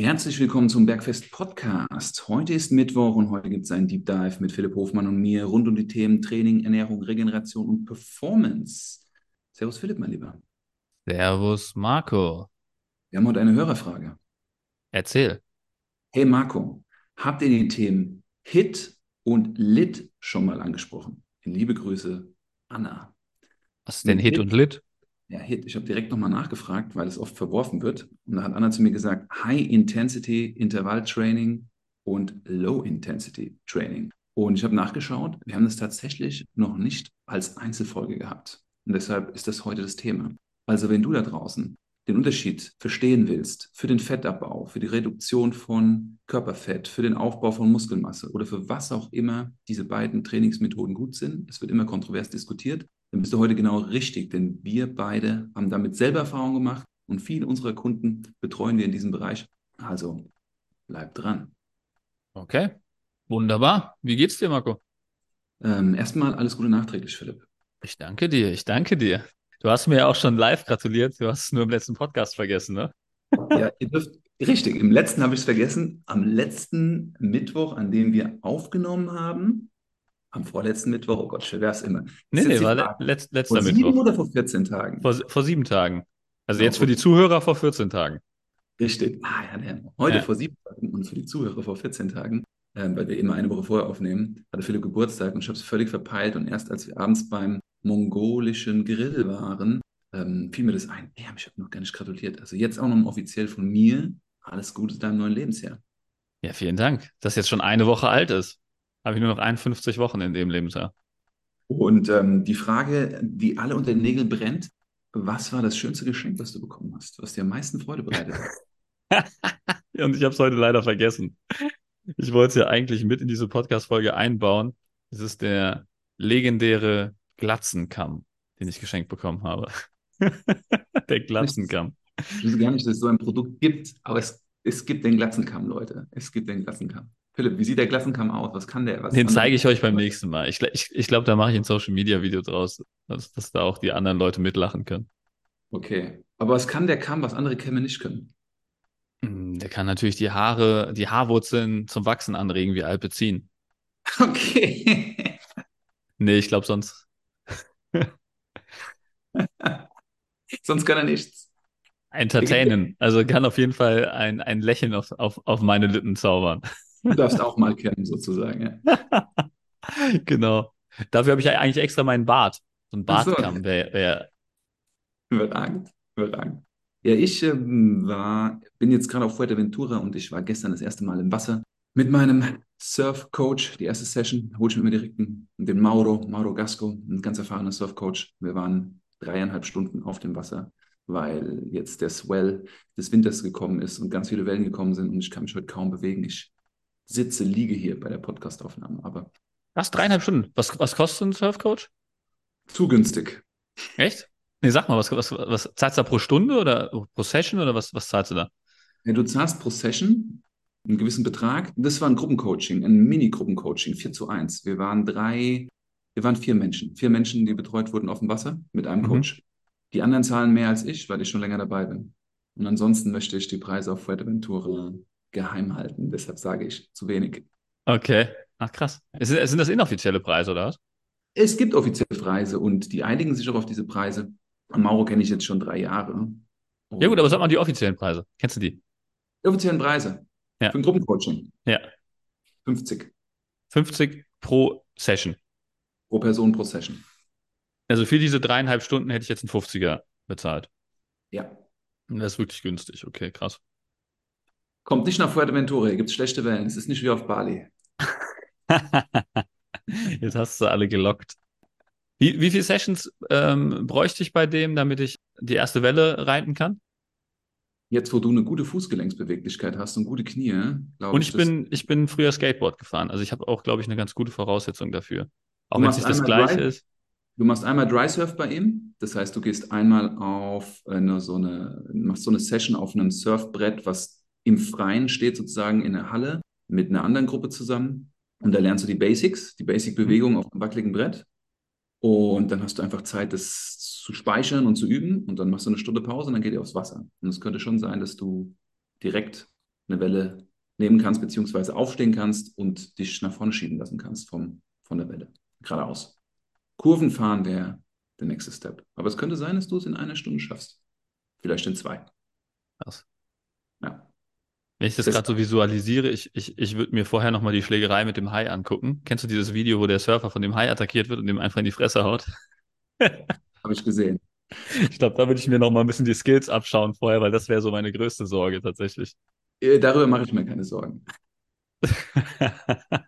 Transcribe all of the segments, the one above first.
Herzlich willkommen zum Bergfest Podcast. Heute ist Mittwoch und heute gibt es einen Deep Dive mit Philipp Hofmann und mir rund um die Themen Training, Ernährung, Regeneration und Performance. Servus Philipp, mein Lieber. Servus Marco. Wir haben heute eine Hörerfrage. Erzähl. Hey Marco, habt ihr die Themen Hit und Lit schon mal angesprochen? In liebe Grüße, Anna. Was ist denn Hit, Hit und Lit? Ja, Hit. Ich habe direkt nochmal nachgefragt, weil es oft verworfen wird. Und da hat Anna zu mir gesagt, High Intensity Intervall Training und Low Intensity Training. Und ich habe nachgeschaut, wir haben das tatsächlich noch nicht als Einzelfolge gehabt. Und deshalb ist das heute das Thema. Also wenn du da draußen den Unterschied verstehen willst für den Fettabbau, für die Reduktion von Körperfett, für den Aufbau von Muskelmasse oder für was auch immer diese beiden Trainingsmethoden gut sind, es wird immer kontrovers diskutiert, dann bist du heute genau richtig, denn wir beide haben damit selber Erfahrung gemacht und viele unserer Kunden betreuen wir in diesem Bereich. Also bleib dran. Okay, wunderbar. Wie geht's dir, Marco? Ähm, erstmal alles Gute nachträglich, Philipp. Ich danke dir, ich danke dir. Du hast mir ja auch schon live gratuliert. Du hast es nur im letzten Podcast vergessen, ne? Ja, ihr dürft, richtig. Im letzten habe ich es vergessen. Am letzten Mittwoch, an dem wir aufgenommen haben, am vorletzten Mittwoch, oh Gott, schwer wäre es immer. Nee, nee, war letzt, letzter vor Mittwoch. Vor sieben oder vor 14 Tagen? Vor, vor sieben Tagen. Also ja, jetzt für die Zuhörer vor 14 Tagen. Richtig. Ah, ja, ja. Heute ja. vor sieben Tagen und für die Zuhörer vor 14 Tagen, äh, weil wir immer eine Woche vorher aufnehmen, hatte Philipp Geburtstag und ich habe es völlig verpeilt. Und erst als wir abends beim mongolischen Grill waren, ähm, fiel mir das ein. Ja, ich habe noch gar nicht gratuliert. Also jetzt auch noch offiziell von mir alles Gute zu deinem neuen Lebensjahr. Ja, vielen Dank. Das jetzt schon eine Woche alt ist habe ich nur noch 51 Wochen in dem Lebensjahr. Und ähm, die Frage, die alle unter den Nägeln brennt, was war das schönste Geschenk, was du bekommen hast, was dir am meisten Freude bereitet hat? Und ich habe es heute leider vergessen. Ich wollte es ja eigentlich mit in diese Podcast-Folge einbauen. Es ist der legendäre Glatzenkamm, den ich geschenkt bekommen habe. der Glatzenkamm. Ich wusste gar nicht, dass es so ein Produkt gibt, aber es, es gibt den Glatzenkamm, Leute. Es gibt den Glatzenkamm. Philipp, wie sieht der Klassenkamm aus? Was kann der? Was Den zeige ich euch beim nächsten Mal. Ich, ich, ich glaube, da mache ich ein Social Media Video draus, dass, dass, da auch die anderen Leute mitlachen können. Okay. Aber was kann der Kamm, was andere Kämme nicht können? Hm, der kann natürlich die Haare, die Haarwurzeln zum Wachsen anregen, wie Alpezin. Okay. nee, ich glaube sonst. sonst kann er nichts. Entertainen. Also kann auf jeden Fall ein, ein Lächeln auf, auf, auf meine Lippen zaubern. Du darfst auch mal kennen, sozusagen. Ja. genau. Dafür habe ich eigentlich extra meinen Bart. So ein Bartkamm so. wäre. Wär... Überragend, überragend. Ja, ich ähm, war, bin jetzt gerade auf Fuerteventura und ich war gestern das erste Mal im Wasser mit meinem Surf-Coach. Die erste Session hole ich mir direkt den Mauro, Mauro Gasco, ein ganz erfahrener Surf-Coach. Wir waren dreieinhalb Stunden auf dem Wasser, weil jetzt der Swell des Winters gekommen ist und ganz viele Wellen gekommen sind und ich kann mich heute kaum bewegen. Ich sitze, liege hier bei der Podcastaufnahme. Aber was, dreieinhalb Stunden? Was, was kostet ein Surfcoach? Zu günstig. Echt? Nee, sag mal, was, was, was zahlst du da pro Stunde oder pro Session oder was, was zahlst du da? Ja, du zahlst pro Session einen gewissen Betrag. Das war ein Gruppencoaching, ein Mini-Gruppencoaching, 4 zu 1. Wir waren drei, wir waren vier Menschen. Vier Menschen, die betreut wurden auf dem Wasser mit einem mhm. Coach. Die anderen zahlen mehr als ich, weil ich schon länger dabei bin. Und ansonsten möchte ich die Preise auf Fuerteventura geheim halten. Deshalb sage ich zu wenig. Okay. Ach krass. Sind, sind das inoffizielle Preise oder was? Es gibt offizielle Preise und die einigen sich auch auf diese Preise. Mauro kenne ich jetzt schon drei Jahre. Und ja gut, aber sag mal die offiziellen Preise. Kennst du die? Die offiziellen Preise. Ja. Für ein Gruppencoaching. Ja. 50. 50 pro Session. Pro Person pro Session. Also für diese dreieinhalb Stunden hätte ich jetzt einen 50er bezahlt. Ja. Das ist wirklich günstig. Okay, krass. Kommt nicht nach Fuerteventura, hier gibt es schlechte Wellen. Es ist nicht wie auf Bali. Jetzt hast du alle gelockt. Wie, wie viele Sessions ähm, bräuchte ich bei dem, damit ich die erste Welle reiten kann? Jetzt, wo du eine gute Fußgelenksbeweglichkeit hast und gute Knie, glaube Und ich, ich bin, ich bin früher Skateboard gefahren. Also ich habe auch, glaube ich, eine ganz gute Voraussetzung dafür. Auch wenn es nicht das Gleiche Dry, ist. Du machst einmal Dry Surf bei ihm. Das heißt, du gehst einmal auf eine, so eine, machst so eine Session auf einem Surfbrett, was im Freien steht, sozusagen in der Halle mit einer anderen Gruppe zusammen. Und da lernst du die Basics, die Basic-Bewegung auf einem wackeligen Brett. Und dann hast du einfach Zeit, das zu speichern und zu üben. Und dann machst du eine Stunde Pause und dann geht ihr aufs Wasser. Und es könnte schon sein, dass du direkt eine Welle nehmen kannst, beziehungsweise aufstehen kannst und dich nach vorne schieben lassen kannst vom, von der Welle. Geradeaus. Kurven fahren wäre der nächste Step. Aber es könnte sein, dass du es in einer Stunde schaffst. Vielleicht in zwei. Krass. Wenn ich das, Das- gerade so visualisiere, ich, ich, ich würde mir vorher nochmal die Schlägerei mit dem Hai angucken. Kennst du dieses Video, wo der Surfer von dem Hai attackiert wird und dem einfach in die Fresse haut? Habe ich gesehen. Ich glaube, da würde ich mir nochmal ein bisschen die Skills abschauen vorher, weil das wäre so meine größte Sorge tatsächlich. Äh, Darüber mache ich mir keine Sorgen.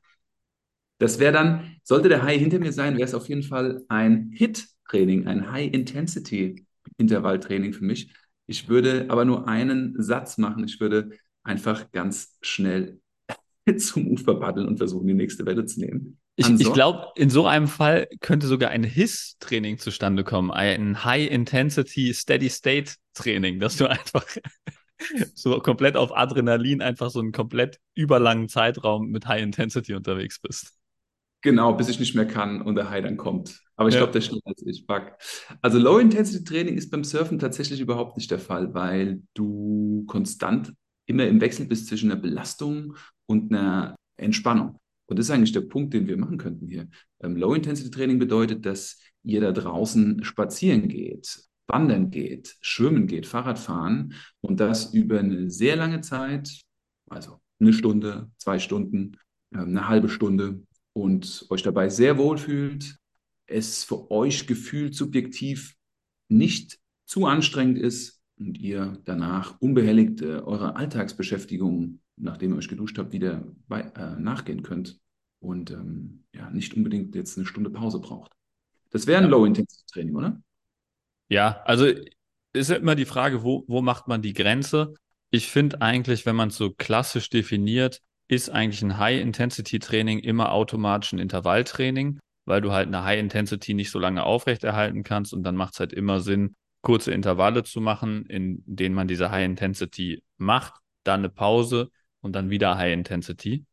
Das wäre dann, sollte der High hinter mir sein, wäre es auf jeden Fall ein HIT-Training, ein High-Intensity-Intervalltraining für mich. Ich würde aber nur einen Satz machen. Ich würde einfach ganz schnell zum Ufer paddeln und versuchen, die nächste Welle zu nehmen. Ich, ich glaube, in so einem Fall könnte sogar ein HIS-Training zustande kommen, ein High-Intensity Steady-State-Training, dass du einfach so komplett auf Adrenalin einfach so einen komplett überlangen Zeitraum mit High-Intensity unterwegs bist. Genau, bis ich nicht mehr kann und der Hai dann kommt. Aber ich Ja. glaube, der ist schneller als ich. Fuck. Also Low-Intensity-Training ist beim Surfen tatsächlich überhaupt nicht der Fall, weil du konstant immer im Wechsel bist zwischen einer Belastung und einer Entspannung. Und das ist eigentlich der Punkt, den wir machen könnten hier. Ähm, Low-Intensity-Training bedeutet, dass ihr da draußen spazieren geht, wandern geht, schwimmen geht, Fahrrad fahren und das über eine sehr lange Zeit, also eine Stunde, zwei Stunden, ähm, eine halbe Stunde und euch dabei sehr wohl fühlt, es für euch gefühlt subjektiv nicht zu anstrengend ist und ihr danach unbehelligt äh, eurer Alltagsbeschäftigung, nachdem ihr euch geduscht habt, wieder bei, äh, nachgehen könnt und ähm, ja, nicht unbedingt jetzt eine Stunde Pause braucht. Das wäre ein Ja. Low-Intensity-Training, oder? Ja, also ist ja immer die Frage, wo, wo macht man die Grenze? Ich finde eigentlich, wenn man es so klassisch definiert, ist eigentlich ein High-Intensity-Training immer automatisch ein Intervalltraining, weil du halt eine High-Intensity nicht so lange aufrechterhalten kannst und dann macht es halt immer Sinn, kurze Intervalle zu machen, in denen man diese High-Intensity macht, dann eine Pause und dann wieder High-Intensity.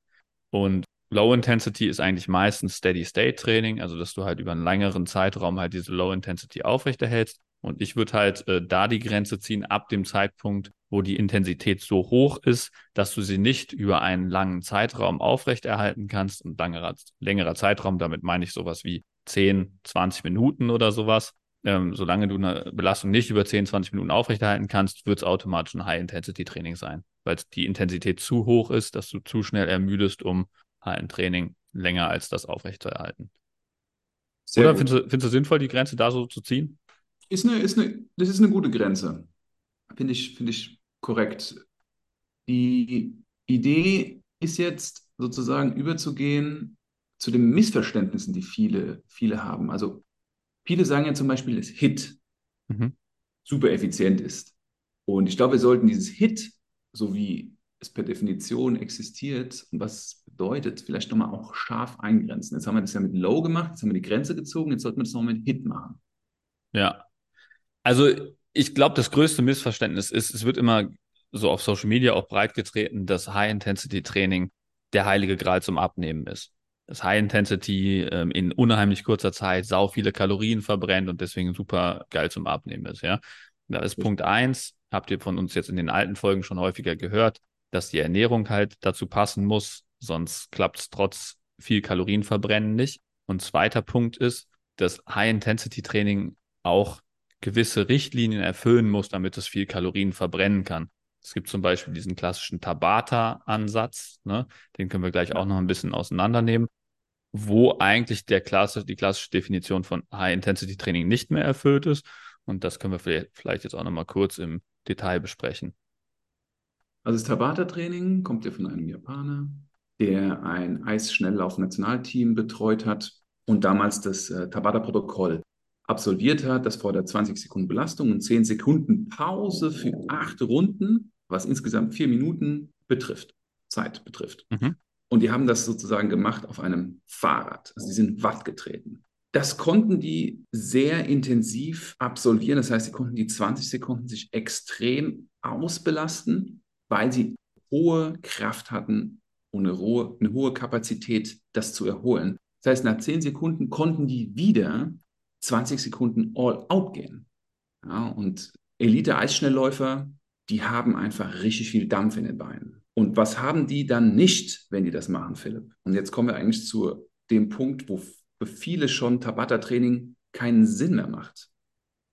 Und Low Intensity ist eigentlich meistens Steady-State-Training, also dass du halt über einen längeren Zeitraum halt diese Low Intensity aufrechterhältst. Und ich würde halt äh, da die Grenze ziehen ab dem Zeitpunkt, wo die Intensität so hoch ist, dass du sie nicht über einen langen Zeitraum aufrechterhalten kannst. Und längerer, längerer Zeitraum, damit meine ich sowas wie 10, 20 Minuten oder sowas. Ähm, solange du eine Belastung nicht über 10, 20 Minuten aufrechterhalten kannst, wird es automatisch ein High-Intensity-Training sein, weil die Intensität zu hoch ist, dass du zu schnell ermüdest, um halt ein Training länger als das aufrechtzuerhalten. Sehr Oder findest du, findest du sinnvoll, die Grenze da so zu ziehen? Ist eine, ist eine, das ist eine gute Grenze. Finde ich, finde ich korrekt. Die Idee ist jetzt sozusagen überzugehen zu den Missverständnissen, die viele, viele haben. Also viele sagen ja zum Beispiel, dass HIT Mhm. super effizient ist. Und ich glaube, wir sollten dieses HIT, so wie es per Definition existiert und was es bedeutet, vielleicht nochmal auch scharf eingrenzen. Jetzt haben wir das ja mit Low gemacht, jetzt haben wir die Grenze gezogen, jetzt sollten wir das nochmal mit HIT machen. Ja. Also ich glaube, das größte Missverständnis ist, es wird immer so auf Social Media auch breit getreten, dass High-Intensity-Training der heilige Gral zum Abnehmen ist. Das High-Intensity ähm, in unheimlich kurzer Zeit sau viele Kalorien verbrennt und deswegen super geil zum Abnehmen ist, ja. Da ist Punkt eins, habt ihr von uns jetzt in den alten Folgen schon häufiger gehört, dass die Ernährung halt dazu passen muss, sonst klappt es trotz viel Kalorienverbrennen nicht. Und zweiter Punkt ist, dass High-Intensity-Training auch gewisse Richtlinien erfüllen muss, damit es viel Kalorien verbrennen kann. Es gibt zum Beispiel diesen klassischen Tabata-Ansatz, ne? den können wir gleich auch noch ein bisschen auseinandernehmen, wo eigentlich der Klasse, die klassische Definition von High-Intensity-Training nicht mehr erfüllt ist. Und das können wir vielleicht, vielleicht jetzt auch noch mal kurz im Detail besprechen. Also das Tabata-Training kommt ja von einem Japaner, der ein Eisschnelllauf-Nationalteam betreut hat und damals das äh, Tabata-Protokoll absolviert hat. Das fordert 20 Sekunden Belastung und 10 Sekunden Pause für acht Runden, was insgesamt vier Minuten betrifft, Zeit betrifft. Mhm. Und die haben das sozusagen gemacht auf einem Fahrrad. Also die sind Watt getreten. Das konnten die sehr intensiv absolvieren. Das heißt, sie konnten die 20 Sekunden sich extrem ausbelasten, weil sie hohe Kraft hatten und eine hohe, eine hohe Kapazität, das zu erholen. Das heißt, nach 10 Sekunden konnten die wieder 20 Sekunden all out gehen. Ja, und Elite-Eisschnellläufer die haben einfach richtig viel Dampf in den Beinen. Und was haben die dann nicht, wenn die das machen, Philipp? Und jetzt kommen wir eigentlich zu dem Punkt, wo für viele schon Tabata-Training keinen Sinn mehr macht.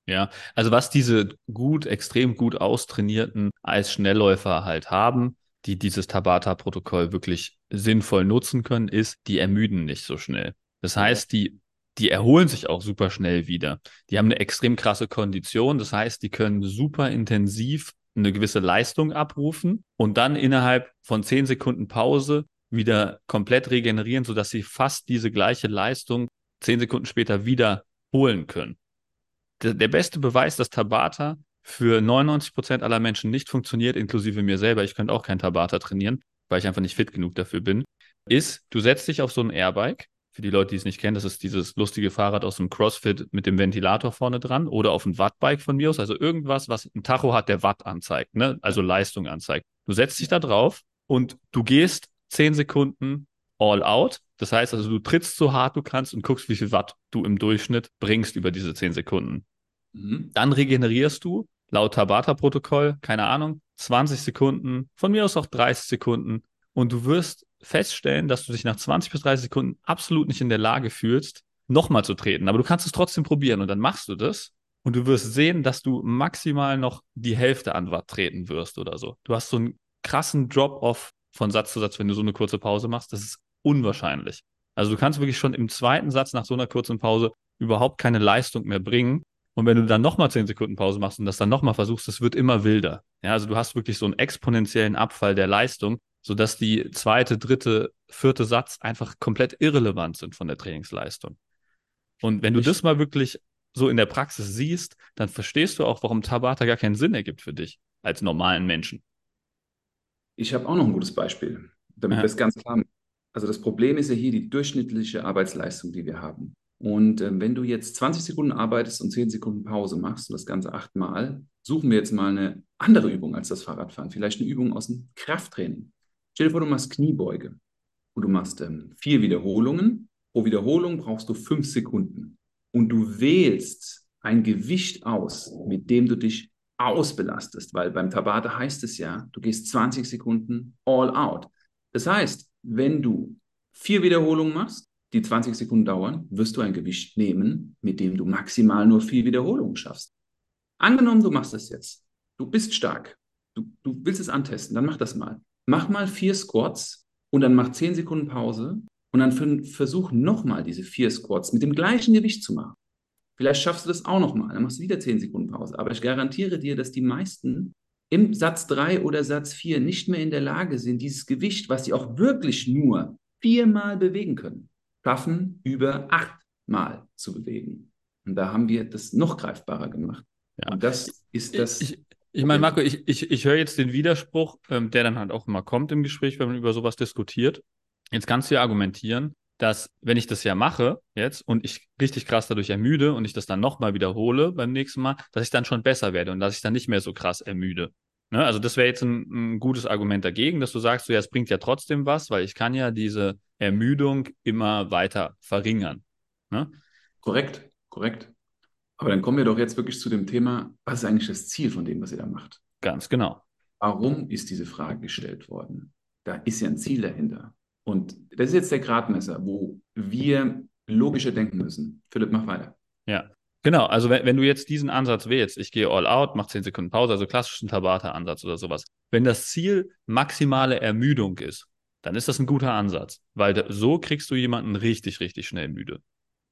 Ja, also was diese gut, extrem gut austrainierten Eisschnellläufer halt haben, die dieses Tabata-Protokoll wirklich sinnvoll nutzen können, ist, die ermüden nicht so schnell. Das heißt, die, die erholen sich auch super schnell wieder. Die haben eine extrem krasse Kondition. Das heißt, die können super intensiv eine gewisse Leistung abrufen und dann innerhalb von zehn Sekunden Pause wieder komplett regenerieren, sodass sie fast diese gleiche Leistung zehn Sekunden später wieder holen können. Der, der beste Beweis, dass Tabata für 99 Prozent aller Menschen nicht funktioniert, inklusive mir selber, ich könnte auch kein Tabata trainieren, weil ich einfach nicht fit genug dafür bin, ist, du setzt dich auf so ein Airbike. Für die Leute, die es nicht kennen, das ist dieses lustige Fahrrad aus dem CrossFit mit dem Ventilator vorne dran oder auf ein Wattbike von mir aus, also irgendwas, was ein Tacho hat, der Watt anzeigt, ne? also Leistung anzeigt. Du setzt dich da drauf und du gehst 10 Sekunden all out. Das heißt also, du trittst so hart du kannst und guckst, wie viel Watt du im Durchschnitt bringst über diese 10 Sekunden. Mhm. Dann regenerierst du laut Tabata-Protokoll, keine Ahnung, 20 Sekunden, von mir aus auch 30 Sekunden. Und du wirst feststellen, dass du dich nach 20 bis 30 Sekunden absolut nicht in der Lage fühlst, nochmal zu treten. Aber du kannst es trotzdem probieren und dann machst du das. Und du wirst sehen, dass du maximal noch die Hälfte an Watt treten wirst oder so. Du hast so einen krassen Drop-off von Satz zu Satz, wenn du so eine kurze Pause machst, das ist unwahrscheinlich. Also du kannst wirklich schon im zweiten Satz nach so einer kurzen Pause überhaupt keine Leistung mehr bringen. Und wenn du dann nochmal zehn Sekunden Pause machst und das dann nochmal versuchst, das wird immer wilder. Ja, also du hast wirklich so einen exponentiellen Abfall der Leistung, sodass die zweite, dritte, vierte Satz einfach komplett irrelevant sind von der Trainingsleistung. Und wenn du ich das mal wirklich so in der Praxis siehst, dann verstehst du auch, warum Tabata gar keinen Sinn ergibt für dich als normalen Menschen. Ich habe auch noch ein gutes Beispiel, damit ja. das ganz klar Also das Problem ist ja hier die durchschnittliche Arbeitsleistung, die wir haben. Und äh, wenn du jetzt 20 Sekunden arbeitest und 10 Sekunden Pause machst und das Ganze achtmal, suchen wir jetzt mal eine andere Übung als das Fahrradfahren. Vielleicht eine Übung aus dem Krafttraining. Stell dir vor, du machst Kniebeuge und du machst ähm, vier Wiederholungen. Pro Wiederholung brauchst du fünf Sekunden. Und du wählst ein Gewicht aus, mit dem du dich ausbelastest, weil beim Tabata heißt es ja, du gehst 20 Sekunden all out. Das heißt, wenn du vier Wiederholungen machst, die 20 Sekunden dauern, wirst du ein Gewicht nehmen, mit dem du maximal nur vier Wiederholungen schaffst. Angenommen, du machst das jetzt. Du bist stark. Du, du willst es antesten, dann mach das mal. Mach mal vier Squats und dann mach 10 Sekunden Pause und dann versuch nochmal diese vier Squats mit dem gleichen Gewicht zu machen. Vielleicht schaffst du das auch nochmal, dann machst du wieder 10 Sekunden Pause. Aber ich garantiere dir, dass die meisten im Satz 3 oder Satz 4 nicht mehr in der Lage sind, dieses Gewicht, was sie auch wirklich nur viermal bewegen können, schaffen, über achtmal zu bewegen. Und da haben wir das noch greifbarer gemacht. Ja. Und das ist das. Ich, ich meine, Marco, ich, ich, ich höre jetzt den Widerspruch, ähm, der dann halt auch immer kommt im Gespräch, wenn man über sowas diskutiert. Jetzt kannst du ja argumentieren, dass wenn ich das ja mache jetzt und ich richtig krass dadurch ermüde und ich das dann nochmal wiederhole beim nächsten Mal, dass ich dann schon besser werde und dass ich dann nicht mehr so krass ermüde. Ne? Also das wäre jetzt ein, ein, gutes Argument dagegen, dass du sagst, so, ja, es bringt ja trotzdem was, weil ich kann ja diese Ermüdung immer weiter verringern. Ne? Korrekt, korrekt. Aber dann kommen wir doch jetzt wirklich zu dem Thema, was ist eigentlich das Ziel von dem, was ihr da macht? Ganz genau. Warum ist diese Frage gestellt worden? Da ist ja ein Ziel dahinter. Und das ist jetzt der Gradmesser, wo wir logischer denken müssen. Philipp, mach weiter. Ja, genau. Also wenn, wenn du jetzt diesen Ansatz wählst, ich gehe all out, mach 10 Sekunden Pause, also klassischen Tabata-Ansatz oder sowas. Wenn das Ziel maximale Ermüdung ist, dann ist das ein guter Ansatz, weil so kriegst du jemanden richtig, richtig schnell müde.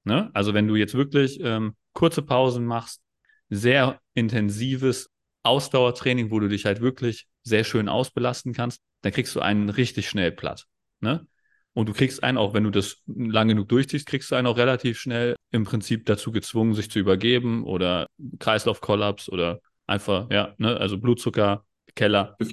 Ne? Also wenn du jetzt wirklich ähm, kurze Pausen machst, sehr intensives Ausdauertraining, wo du dich halt wirklich sehr schön ausbelasten kannst, dann kriegst du einen richtig schnell platt. Ne? Und du kriegst einen auch, wenn du das lang genug durchziehst, kriegst du einen auch relativ schnell im Prinzip dazu gezwungen, sich zu übergeben oder Kreislaufkollaps oder einfach, ja, ne, also Blutzucker, Keller. Für,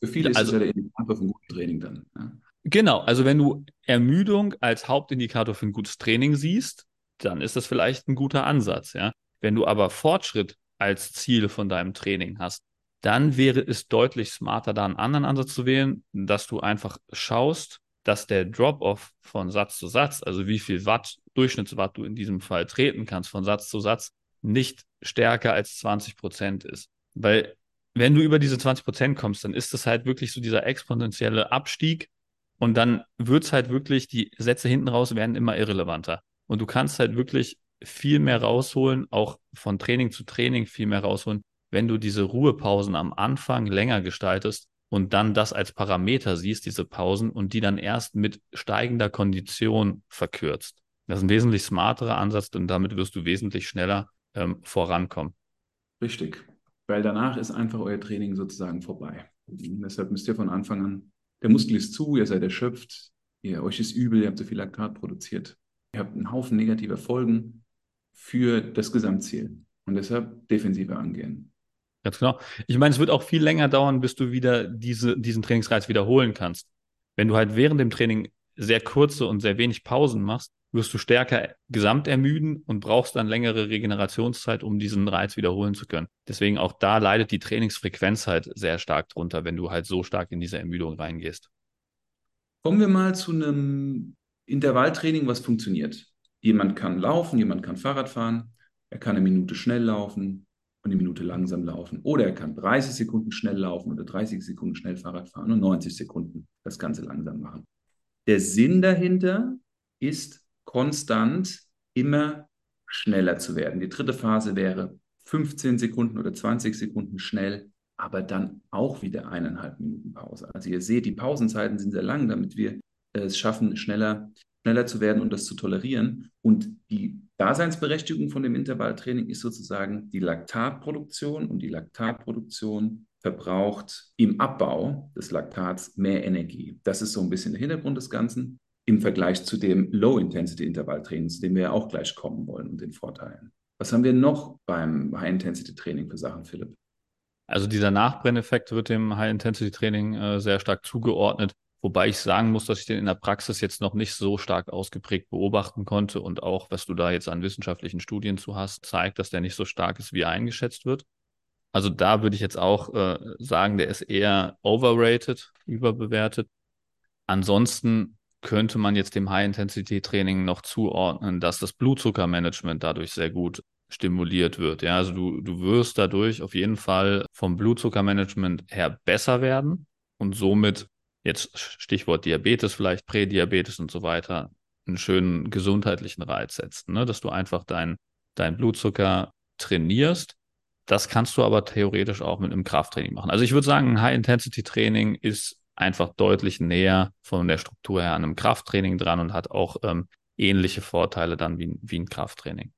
für viele ist also, das ja der Indikator ein gutes Training dann. Ja. Genau, also wenn du Ermüdung als Hauptindikator für ein gutes Training siehst, dann ist das vielleicht ein guter Ansatz, ja. Wenn du aber Fortschritt als Ziel von deinem Training hast, dann wäre es deutlich smarter, da einen anderen Ansatz zu wählen, dass du einfach schaust, dass der Drop-off von Satz zu Satz, also wie viel Watt, Durchschnittswatt du in diesem Fall treten kannst von Satz zu Satz, nicht stärker als 20 Prozent ist. Weil wenn du über diese 20 Prozent kommst, dann ist das halt wirklich so dieser exponentielle Abstieg und dann wird es halt wirklich, die Sätze hinten raus werden immer irrelevanter. Und du kannst halt wirklich viel mehr rausholen, auch von Training zu Training viel mehr rausholen, wenn du diese Ruhepausen am Anfang länger gestaltest und dann das als Parameter siehst, diese Pausen, und die dann erst mit steigender Kondition verkürzt. Das ist ein wesentlich smarterer Ansatz und damit wirst du wesentlich schneller ähm, vorankommen. Richtig, weil danach ist einfach euer Training sozusagen vorbei. Und deshalb müsst ihr von Anfang an, der Muskel ist zu, ihr seid erschöpft, ihr, euch ist übel, ihr habt zu viel Laktat produziert. Ihr habt einen Haufen negativer Folgen für das Gesamtziel. Und deshalb defensiver angehen. Ganz genau. Ich meine, es wird auch viel länger dauern, bis du wieder diese, diesen Trainingsreiz wiederholen kannst. Wenn du halt während dem Training sehr kurze und sehr wenig Pausen machst, wirst du stärker gesamt ermüden und brauchst dann längere Regenerationszeit, um diesen Reiz wiederholen zu können. Deswegen auch da leidet die Trainingsfrequenz halt sehr stark drunter, wenn du halt so stark in diese Ermüdung reingehst. Kommen wir mal zu einem Intervalltraining, was funktioniert. Jemand kann laufen, jemand kann Fahrrad fahren, er kann eine Minute schnell laufen, und eine Minute langsam laufen. Oder er kann 30 Sekunden schnell laufen oder 30 Sekunden schnell Fahrrad fahren und 90 Sekunden das Ganze langsam machen. Der Sinn dahinter ist konstant immer schneller zu werden. Die dritte Phase wäre 15 Sekunden oder 20 Sekunden schnell, aber dann auch wieder eineinhalb Minuten Pause. Also ihr seht, die Pausenzeiten sind sehr lang, damit wir es schaffen, schneller, schneller zu werden und das zu tolerieren. Und die Daseinsberechtigung von dem Intervalltraining ist sozusagen die Laktatproduktion und die Laktatproduktion verbraucht im Abbau des Laktats mehr Energie. Das ist so ein bisschen der Hintergrund des Ganzen im Vergleich zu dem Low-Intensity-Intervalltraining, zu dem wir ja auch gleich kommen wollen und den Vorteilen. Was haben wir noch beim High-Intensity-Training für Sachen, Philipp? Also dieser Nachbrenneffekt wird dem High-Intensity-Training äh, sehr stark zugeordnet. Wobei ich sagen muss, dass ich den in der Praxis jetzt noch nicht so stark ausgeprägt beobachten konnte und auch, was du da jetzt an wissenschaftlichen Studien zu hast, zeigt, dass der nicht so stark ist, wie er eingeschätzt wird. Also da würde ich jetzt auch äh, sagen, der ist eher overrated, überbewertet. Ansonsten könnte man jetzt dem High-Intensity-Training noch zuordnen, dass das Blutzuckermanagement dadurch sehr gut stimuliert wird. Ja, also du, du wirst dadurch auf jeden Fall vom Blutzuckermanagement her besser werden und somit jetzt Stichwort Diabetes, vielleicht Prädiabetes und so weiter, einen schönen gesundheitlichen Reiz setzen, ne? dass du einfach deinen dein Blutzucker trainierst. Das kannst du aber theoretisch auch mit einem Krafttraining machen. Also ich würde sagen, ein High-Intensity-Training ist einfach deutlich näher von der Struktur her an einem Krafttraining dran und hat auch ähm, ähnliche Vorteile dann wie, wie ein Krafttraining.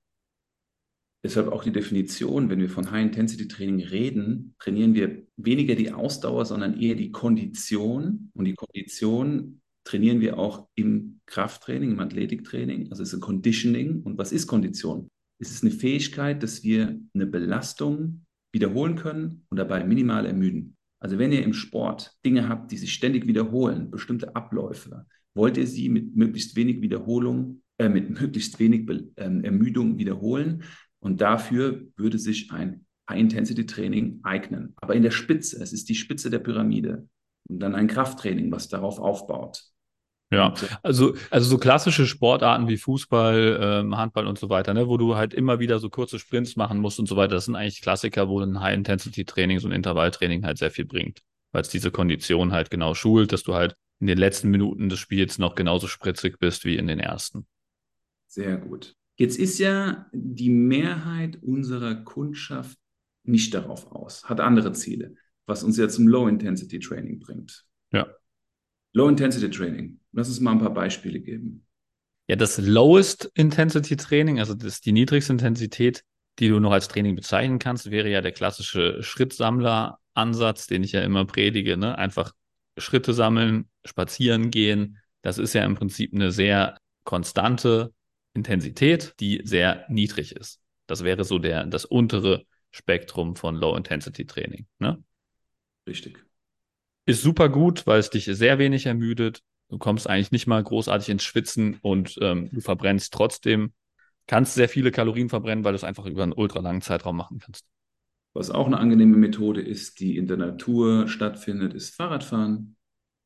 Deshalb auch die Definition, wenn wir von High-Intensity-Training reden, trainieren wir weniger die Ausdauer, sondern eher die Kondition. Und die Kondition trainieren wir auch im Krafttraining, im Athletiktraining. Also es ist ein Conditioning. Und was ist Kondition? Es ist eine Fähigkeit, dass wir eine Belastung wiederholen können und dabei minimal ermüden. Also wenn ihr im Sport Dinge habt, die sich ständig wiederholen, bestimmte Abläufe, wollt ihr sie mit möglichst wenig Wiederholung, äh, mit möglichst wenig Be ähm, Ermüdung wiederholen, und dafür würde sich ein High-Intensity-Training eignen. Aber in der Spitze, es ist die Spitze der Pyramide. Und dann ein Krafttraining, was darauf aufbaut. Ja, also, also so klassische Sportarten wie Fußball, ähm, Handball und so weiter, ne, wo du halt immer wieder so kurze Sprints machen musst und so weiter, das sind eigentlich Klassiker, wo ein High-Intensity-Training, so ein Intervalltraining halt sehr viel bringt, weil es diese Kondition halt genau schult, dass du halt in den letzten Minuten des Spiels noch genauso spritzig bist wie in den ersten. Sehr gut. Jetzt ist ja die Mehrheit unserer Kundschaft nicht darauf aus, hat andere Ziele, was uns ja zum Low-Intensity-Training bringt. Ja. Low-Intensity-Training. Lass uns mal ein paar Beispiele geben. Ja, das Lowest Intensity Training, also das die niedrigste Intensität, die du noch als Training bezeichnen kannst, wäre ja der klassische Schrittsammler-Ansatz, den ich ja immer predige. Ne? Einfach Schritte sammeln, spazieren gehen. Das ist ja im Prinzip eine sehr konstante Intensität, die sehr niedrig ist. Das wäre so der, das untere Spektrum von Low-Intensity-Training. Ne? Richtig. Ist super gut, weil es dich sehr wenig ermüdet. Du kommst eigentlich nicht mal großartig ins Schwitzen und ähm, du verbrennst trotzdem, kannst sehr viele Kalorien verbrennen, weil du es einfach über einen ultra langen Zeitraum machen kannst. Was auch eine angenehme Methode ist, die in der Natur stattfindet, ist Fahrradfahren.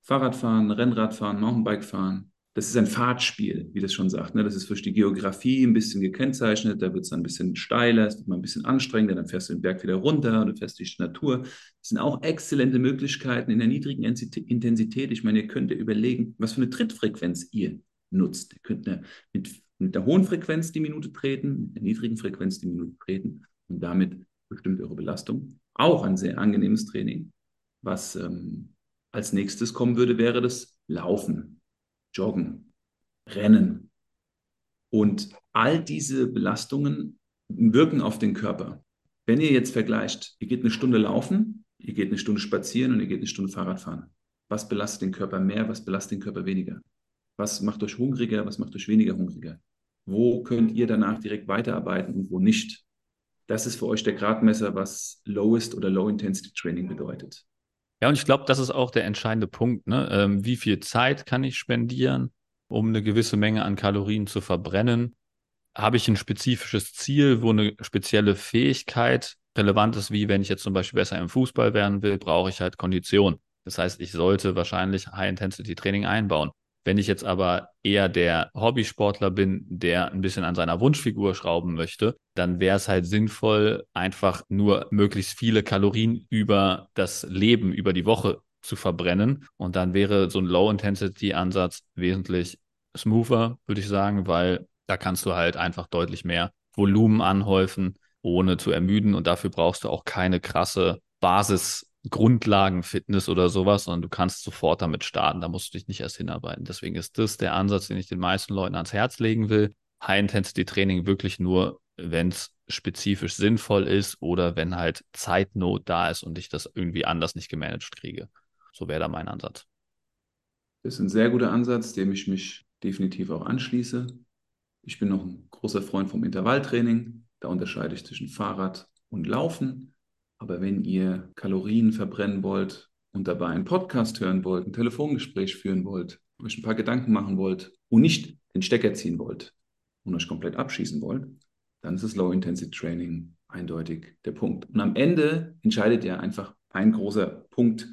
Fahrradfahren, Rennradfahren, Mountainbikefahren das ist ein Fahrtspiel, wie das schon sagt. Ne? Das ist durch die Geografie ein bisschen gekennzeichnet. Da wird es ein bisschen steiler, es wird mal ein bisschen anstrengender, dann fährst du den Berg wieder runter und du fährst durch die Natur. Das sind auch exzellente Möglichkeiten in der niedrigen Intensität. Ich meine, ihr könnt ja überlegen, was für eine Trittfrequenz ihr nutzt. Ihr könnt mit, mit der hohen Frequenz die Minute treten, mit der niedrigen Frequenz die Minute treten und damit bestimmt eure Belastung. Auch ein sehr angenehmes Training. Was ähm, als nächstes kommen würde, wäre das Laufen. Joggen, Rennen. Und all diese Belastungen wirken auf den Körper. Wenn ihr jetzt vergleicht, ihr geht eine Stunde laufen, ihr geht eine Stunde spazieren und ihr geht eine Stunde Fahrrad fahren. Was belastet den Körper mehr, was belastet den Körper weniger? Was macht euch hungriger, was macht euch weniger hungriger? Wo könnt ihr danach direkt weiterarbeiten und wo nicht? Das ist für euch der Gradmesser, was Lowest oder Low Intensity Training bedeutet. Ja, und ich glaube, das ist auch der entscheidende Punkt. Ne? Ähm, wie viel Zeit kann ich spendieren, um eine gewisse Menge an Kalorien zu verbrennen? Habe ich ein spezifisches Ziel, wo eine spezielle Fähigkeit relevant ist, wie wenn ich jetzt zum Beispiel besser im Fußball werden will, brauche ich halt Kondition. Das heißt, ich sollte wahrscheinlich High-Intensity-Training einbauen. Wenn ich jetzt aber eher der Hobbysportler bin, der ein bisschen an seiner Wunschfigur schrauben möchte, dann wäre es halt sinnvoll, einfach nur möglichst viele Kalorien über das Leben, über die Woche zu verbrennen. Und dann wäre so ein Low-Intensity-Ansatz wesentlich smoother, würde ich sagen, weil da kannst du halt einfach deutlich mehr Volumen anhäufen, ohne zu ermüden. Und dafür brauchst du auch keine krasse Basis Grundlagenfitness oder sowas, sondern du kannst sofort damit starten. Da musst du dich nicht erst hinarbeiten. Deswegen ist das der Ansatz, den ich den meisten Leuten ans Herz legen will. High-Intensity-Training wirklich nur, wenn es spezifisch sinnvoll ist oder wenn halt Zeitnot da ist und ich das irgendwie anders nicht gemanagt kriege. So wäre da mein Ansatz. Das ist ein sehr guter Ansatz, dem ich mich definitiv auch anschließe. Ich bin noch ein großer Freund vom Intervalltraining. Da unterscheide ich zwischen Fahrrad und Laufen. Aber wenn ihr Kalorien verbrennen wollt und dabei einen Podcast hören wollt, ein Telefongespräch führen wollt, euch ein paar Gedanken machen wollt und nicht den Stecker ziehen wollt und euch komplett abschießen wollt, dann ist das Low Intensity Training eindeutig der Punkt. Und am Ende entscheidet ihr einfach ein großer Punkt,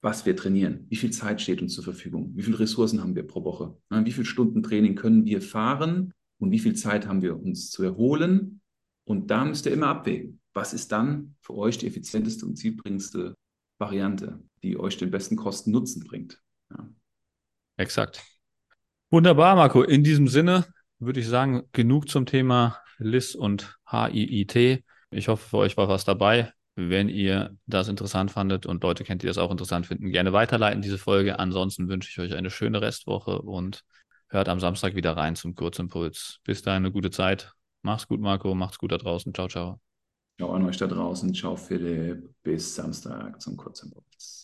was wir trainieren. Wie viel Zeit steht uns zur Verfügung? Wie viele Ressourcen haben wir pro Woche? Wie viele Stunden Training können wir fahren? Und wie viel Zeit haben wir uns zu erholen? Und da müsst ihr immer abwägen was ist dann für euch die effizienteste und zielbringendste Variante, die euch den besten Kosten-Nutzen bringt. Ja. Exakt. Wunderbar, Marco. In diesem Sinne würde ich sagen, genug zum Thema LIS und HIIT. Ich hoffe, für euch war was dabei. Wenn ihr das interessant fandet und Leute kennt, die das auch interessant finden, gerne weiterleiten diese Folge. Ansonsten wünsche ich euch eine schöne Restwoche und hört am Samstag wieder rein zum Kurzimpuls. Bis dahin eine gute Zeit. Macht's gut, Marco. Macht's gut da draußen. Ciao, ciao. Ciao an euch da draußen. Ciao, Philipp. Bis Samstag zum Kurzimpuls.